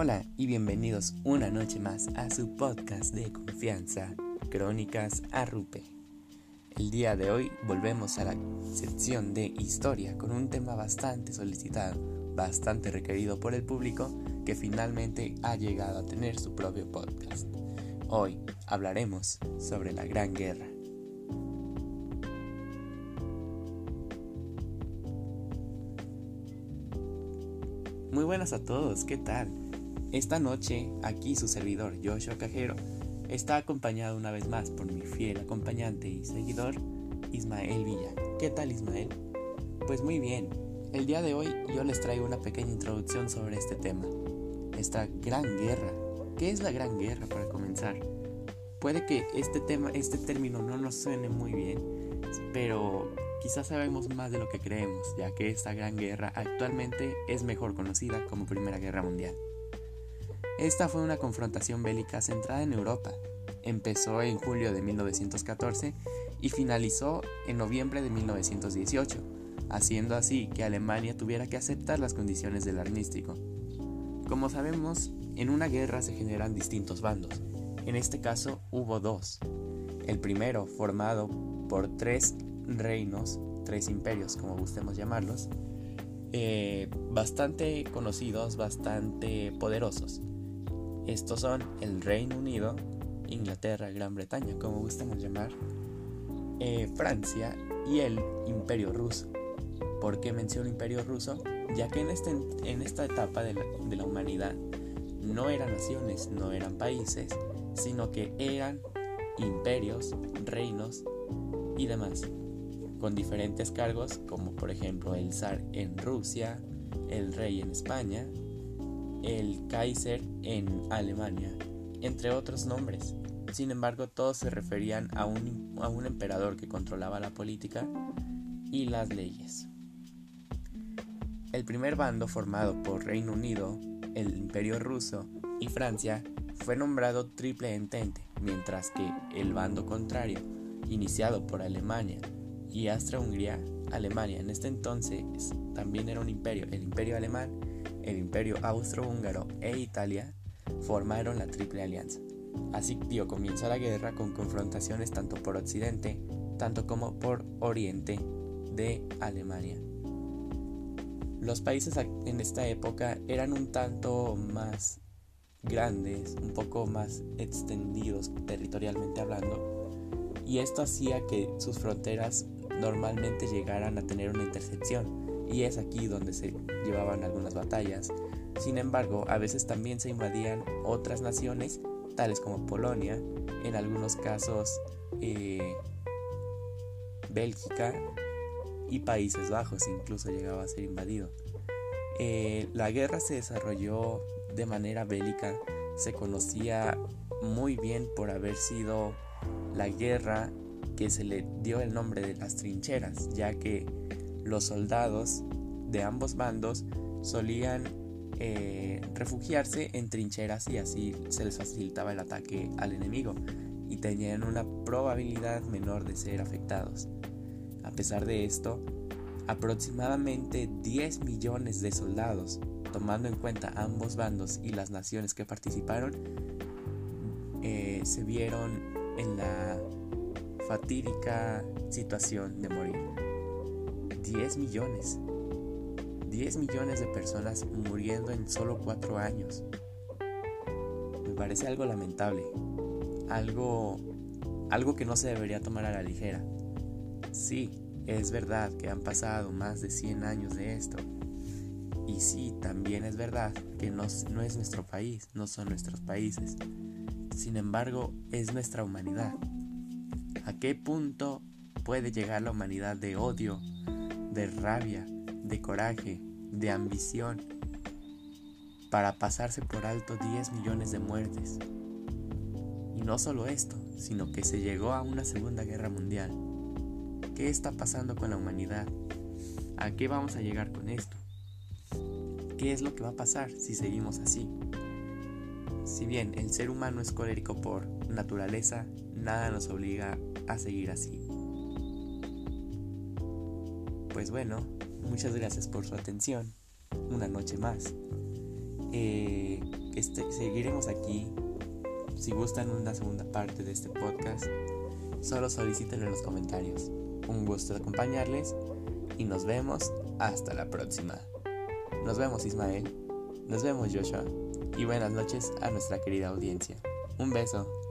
Hola y bienvenidos una noche más a su podcast de confianza, Crónicas Arrupe. El día de hoy volvemos a la sección de historia con un tema bastante solicitado, bastante requerido por el público que finalmente ha llegado a tener su propio podcast. Hoy hablaremos sobre la Gran Guerra. Muy buenas a todos, ¿qué tal? Esta noche, aquí su servidor Joshua Cajero está acompañado una vez más por mi fiel acompañante y seguidor Ismael Villa. ¿Qué tal Ismael? Pues muy bien, el día de hoy yo les traigo una pequeña introducción sobre este tema, esta gran guerra. ¿Qué es la gran guerra para comenzar? Puede que este tema, este término no nos suene muy bien, pero quizás sabemos más de lo que creemos, ya que esta gran guerra actualmente es mejor conocida como Primera Guerra Mundial. Esta fue una confrontación bélica centrada en Europa. Empezó en julio de 1914 y finalizó en noviembre de 1918, haciendo así que Alemania tuviera que aceptar las condiciones del armístico. Como sabemos, en una guerra se generan distintos bandos. En este caso hubo dos. El primero, formado por tres reinos, tres imperios, como gustemos llamarlos, eh, bastante conocidos, bastante poderosos. Estos son el Reino Unido, Inglaterra, Gran Bretaña, como gustamos llamar, eh, Francia y el Imperio Ruso. ¿Por qué menciono Imperio Ruso? Ya que en, este, en esta etapa de la, de la humanidad no eran naciones, no eran países, sino que eran imperios, reinos y demás, con diferentes cargos como por ejemplo el zar en Rusia, el rey en España, el Kaiser en Alemania, entre otros nombres. Sin embargo, todos se referían a un, emperador que controlaba la política y las leyes. El primer bando formado por Reino Unido, el Imperio Ruso y Francia fue nombrado Triple Entente, mientras que el bando contrario, iniciado por Alemania y Austria-Hungría, Alemania en este entonces también era un imperio, el Imperio Alemán, el Imperio Austrohúngaro e Italia formaron la Triple Alianza. Así dio comienzo a la guerra con confrontaciones tanto por Occidente, tanto como por Oriente de Alemania. Los países en esta época eran un tanto más grandes, un poco más extendidos territorialmente hablando, y esto hacía que sus fronteras normalmente llegaran a tener una intercepción, y es aquí donde se llevaban algunas batallas. Sin embargo, a veces también se invadían otras naciones, tales como Polonia, en algunos casos eh, Bélgica y Países Bajos incluso llegaba a ser invadido. Eh, la guerra se desarrolló de manera bélica, se conocía muy bien por haber sido la guerra que se le dio el nombre de las trincheras, ya que los soldados de ambos bandos solían eh, refugiarse en trincheras y así se les facilitaba el ataque al enemigo y tenían una probabilidad menor de ser afectados. A pesar de esto, aproximadamente 10 millones de soldados, tomando en cuenta ambos bandos y las naciones que participaron, eh, se vieron en la fatídica situación de morir. 10 millones. 10 millones de personas muriendo en solo 4 años. Me parece algo lamentable. Algo algo que no se debería tomar a la ligera. Sí, es verdad que han pasado más de 100 años de esto. Y sí, también es verdad que no, no es nuestro país, no son nuestros países. Sin embargo, es nuestra humanidad. ¿A qué punto puede llegar la humanidad de odio, de rabia, de coraje, de ambición, para pasarse por alto 10 millones de muertes. Y no solo esto, sino que se llegó a una Segunda Guerra Mundial. ¿Qué está pasando con la humanidad? ¿A qué vamos a llegar con esto? ¿Qué es lo que va a pasar si seguimos así? Si bien el ser humano es colérico por naturaleza, nada nos obliga a seguir así. Pues bueno, muchas gracias por su atención. Una noche más. Eh, este, seguiremos aquí. Si gustan una segunda parte de este podcast, solo soliciten en los comentarios. Un gusto acompañarles y nos vemos hasta la próxima. Nos vemos Ismael, nos vemos Joshua y buenas noches a nuestra querida audiencia. Un beso.